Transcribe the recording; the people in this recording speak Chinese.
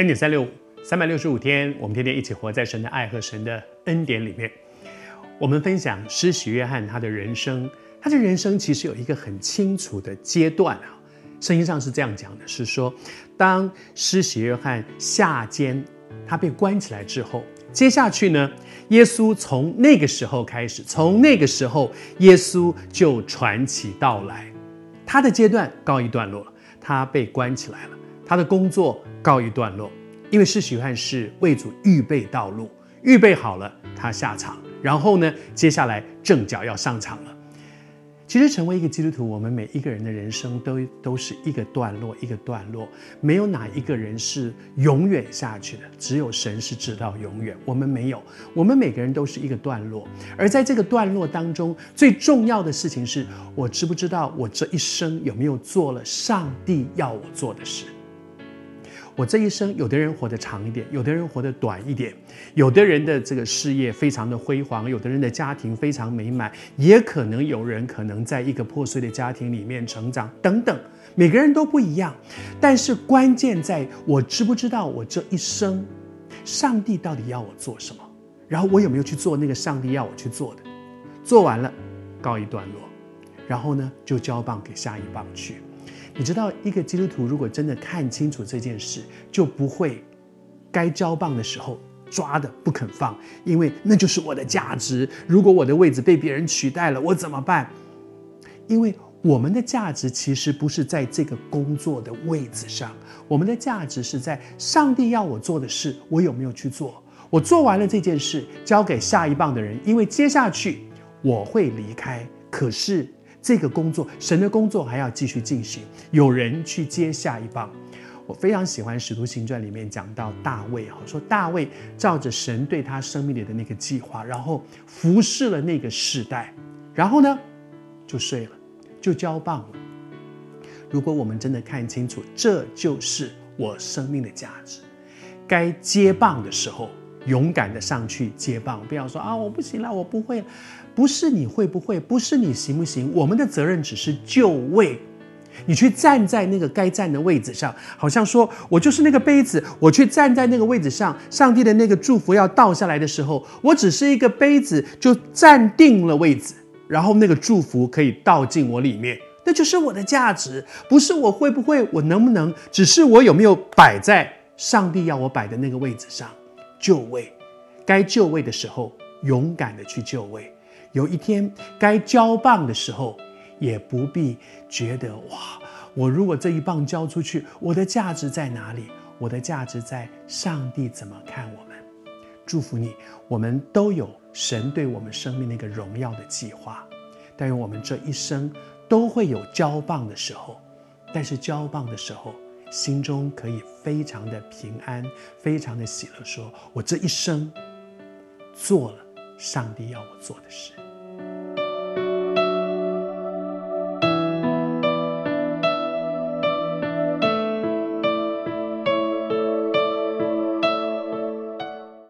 恩典三六五，三百六十五天，我们天天一起活在神的爱和神的恩典里面。我们分享施洗约翰他的人生，他的人生其实有一个很清楚的阶段啊。圣经上是这样讲的，是说，当施洗约翰下监，他被关起来之后，接下去呢，耶稣从那个时候开始，从那个时候，耶稣就传起道来，他的阶段告一段落了，他被关起来了。他的工作告一段落，因为施洗约翰是为主预备道路，预备好了，他下场，然后呢，接下来正脚要上场了。其实，成为一个基督徒，我们每一个人的人生都都是一个段落，一个段落，没有哪一个人是永远下去的，只有神是知道永远。我们没有，我们每个人都是一个段落，而在这个段落当中，最重要的事情是我知不知道我这一生有没有做了上帝要我做的事。我这一生，有的人活得长一点，有的人活得短一点，有的人的这个事业非常的辉煌，有的人的家庭非常美满，也可能有人可能在一个破碎的家庭里面成长，等等，每个人都不一样。但是关键在我知不知道我这一生，上帝到底要我做什么，然后我有没有去做那个上帝要我去做的，做完了，告一段落，然后呢，就交棒给下一棒去。你知道，一个基督徒如果真的看清楚这件事，就不会该交棒的时候抓的不肯放，因为那就是我的价值。如果我的位置被别人取代了，我怎么办？因为我们的价值其实不是在这个工作的位置上，我们的价值是在上帝要我做的事，我有没有去做？我做完了这件事，交给下一棒的人，因为接下去我会离开。可是。这个工作，神的工作还要继续进行，有人去接下一棒。我非常喜欢《使徒行传》里面讲到大卫哈，说大卫照着神对他生命里的那个计划，然后服侍了那个世代，然后呢，就睡了，就交棒了。如果我们真的看清楚，这就是我生命的价值，该接棒的时候。勇敢的上去接棒，不要说啊，我不行了，我不会。不是你会不会，不是你行不行，我们的责任只是就位。你去站在那个该站的位置上，好像说我就是那个杯子，我去站在那个位置上，上帝的那个祝福要倒下来的时候，我只是一个杯子，就站定了位置，然后那个祝福可以倒进我里面，那就是我的价值。不是我会不会，我能不能，只是我有没有摆在上帝要我摆的那个位置上。就位，该就位的时候，勇敢的去就位。有一天该交棒的时候，也不必觉得哇，我如果这一棒交出去，我的价值在哪里？我的价值在上帝怎么看我们？祝福你，我们都有神对我们生命那个荣耀的计划。但愿我们这一生都会有交棒的时候，但是交棒的时候。心中可以非常的平安，非常的喜乐说，我这一生做了上帝要我做的事。